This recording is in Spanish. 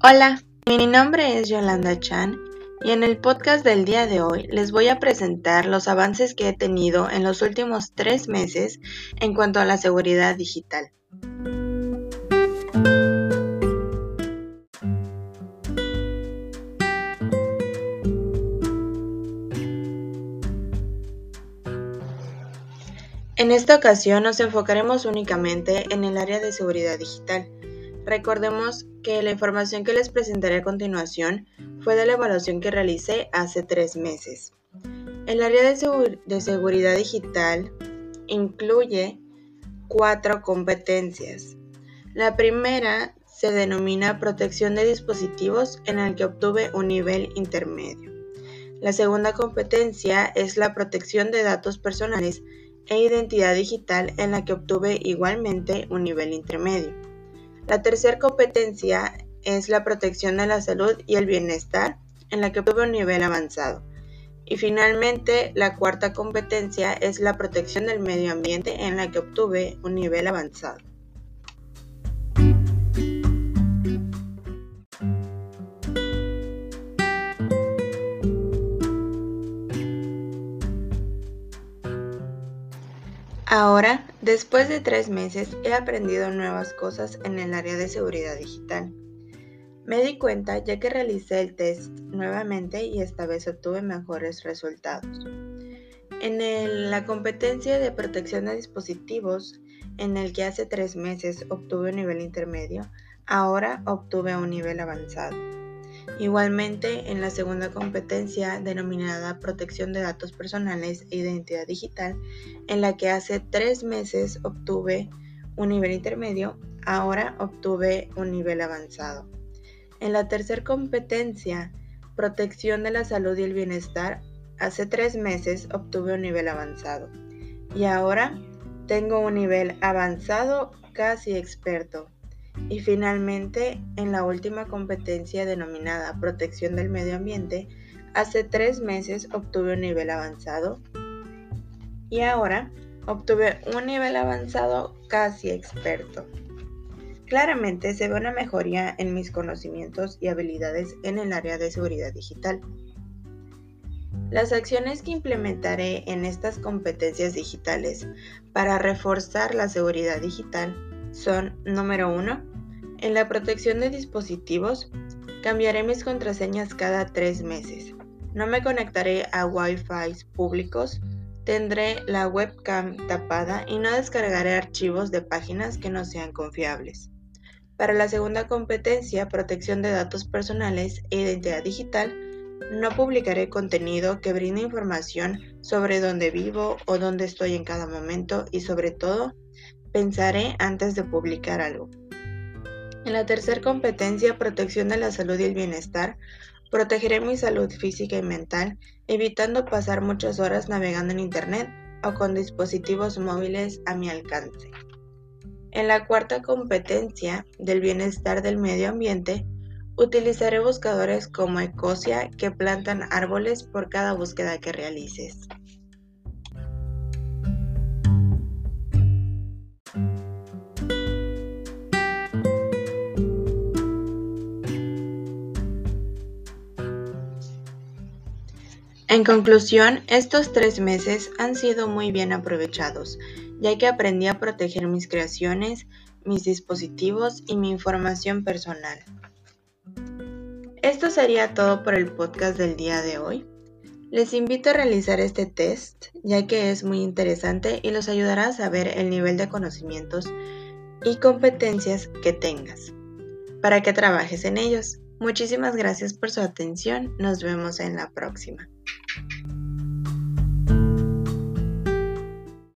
Hola, mi nombre es Yolanda Chan y en el podcast del día de hoy les voy a presentar los avances que he tenido en los últimos tres meses en cuanto a la seguridad digital. En esta ocasión nos enfocaremos únicamente en el área de seguridad digital. Recordemos que la información que les presentaré a continuación fue de la evaluación que realicé hace tres meses. El área de, seguridad digital incluye cuatro competencias. La primera se denomina protección de dispositivos en el que obtuve un nivel intermedio. La segunda competencia es la protección de datos personales e identidad digital en la que obtuve igualmente un nivel intermedio. La tercera competencia es la protección de la salud y el bienestar en la que obtuve un nivel avanzado. Y finalmente, la cuarta competencia es la protección del medio ambiente en la que obtuve un nivel avanzado. Ahora, después de tres meses, he aprendido nuevas cosas en el área de seguridad digital. Me di cuenta ya que realicé el test nuevamente y esta vez obtuve mejores resultados. En la competencia de protección de dispositivos, en el que hace tres meses obtuve un nivel intermedio, ahora obtuve un nivel avanzado. Igualmente, en la segunda competencia denominada Protección de Datos Personales e Identidad Digital, en la que hace tres meses obtuve un nivel intermedio, ahora obtuve un nivel avanzado. En la tercera competencia, Protección de la Salud y el Bienestar, hace tres meses obtuve un nivel avanzado. Y ahora tengo un nivel avanzado casi experto. Y finalmente, en la última competencia denominada Protección del Medio Ambiente, hace tres meses obtuve un nivel avanzado y ahora obtuve un nivel avanzado casi experto. Claramente se ve una mejoría en mis conocimientos y habilidades en el área de seguridad digital. Las acciones que implementaré en estas competencias digitales para reforzar la seguridad digital son, número uno, en la protección de dispositivos, cambiaré mis contraseñas cada tres meses. No me conectaré a Wi-Fi públicos, tendré la webcam tapada y no descargaré archivos de páginas que no sean confiables. Para la segunda competencia, protección de datos personales e identidad digital, no publicaré contenido que brinde información sobre dónde vivo o dónde estoy en cada momento y sobre todo Pensaré antes de publicar algo. En la tercera competencia, protección de la salud y el bienestar, protegeré mi salud física y mental, evitando pasar muchas horas navegando en Internet o con dispositivos móviles a mi alcance. En la cuarta competencia del bienestar del medio ambiente, utilizaré buscadores como Ecosia que plantan árboles por cada búsqueda que realices. En conclusión, estos tres meses han sido muy bien aprovechados, ya que aprendí a proteger mis creaciones, mis dispositivos y mi información personal. Esto sería todo por el podcast del día de hoy. Les invito a realizar este test, ya que es muy interesante y los ayudará a saber el nivel de conocimientos y competencias que tengas, para que trabajes en ellos. Muchísimas gracias por su atención, nos vemos en la próxima.